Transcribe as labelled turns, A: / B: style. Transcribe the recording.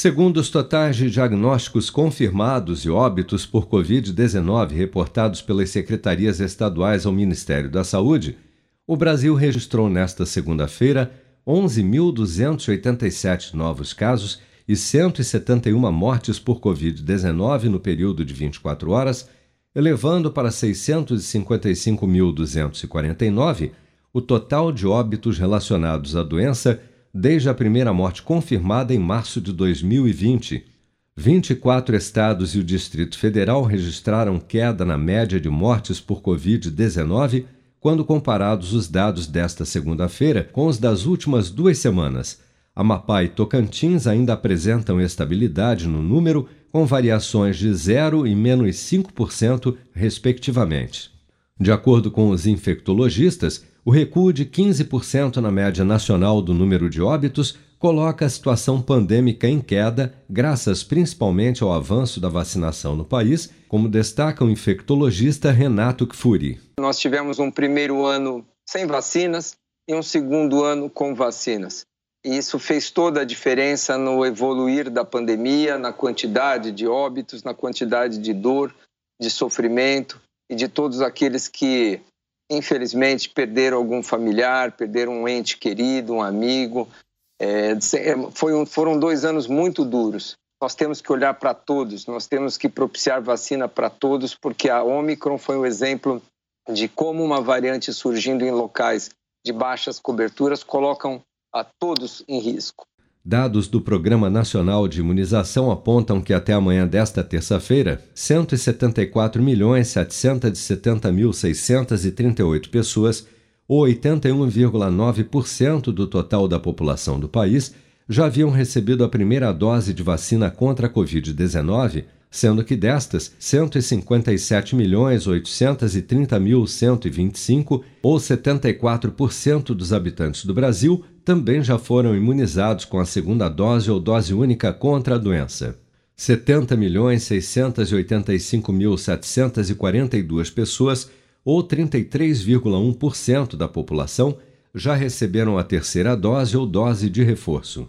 A: Segundo os totais de diagnósticos confirmados e óbitos por Covid-19 reportados pelas secretarias estaduais ao Ministério da Saúde, o Brasil registrou nesta segunda-feira 11.287 novos casos e 171 mortes por Covid-19 no período de 24 horas, elevando para 655.249 o total de óbitos relacionados à doença desde a primeira morte confirmada em março de 2020. 24 estados e o Distrito Federal registraram queda na média de mortes por Covid-19 quando comparados os dados desta segunda-feira com os das últimas duas semanas. Amapá e Tocantins ainda apresentam estabilidade no número, com variações de 0 e menos 5%, respectivamente. De acordo com os infectologistas, o recuo de 15% na média nacional do número de óbitos coloca a situação pandêmica em queda, graças principalmente ao avanço da vacinação no país, como destaca o infectologista Renato Kfouri.
B: Nós tivemos um primeiro ano sem vacinas e um segundo ano com vacinas. E isso fez toda a diferença no evoluir da pandemia, na quantidade de óbitos, na quantidade de dor, de sofrimento e de todos aqueles que infelizmente perderam algum familiar, perderam um ente querido, um amigo. É, foi um, foram dois anos muito duros. Nós temos que olhar para todos, nós temos que propiciar vacina para todos, porque a Omicron foi um exemplo de como uma variante surgindo em locais de baixas coberturas colocam a todos em risco.
A: Dados do Programa Nacional de Imunização apontam que até amanhã desta terça-feira, 174.770.638 pessoas, ou 81,9% do total da população do país, já haviam recebido a primeira dose de vacina contra a Covid-19, sendo que destas, 157.830.125, ou 74% dos habitantes do Brasil, também já foram imunizados com a segunda dose ou dose única contra a doença. 70.685.742 pessoas, ou 33,1% da população, já receberam a terceira dose ou dose de reforço.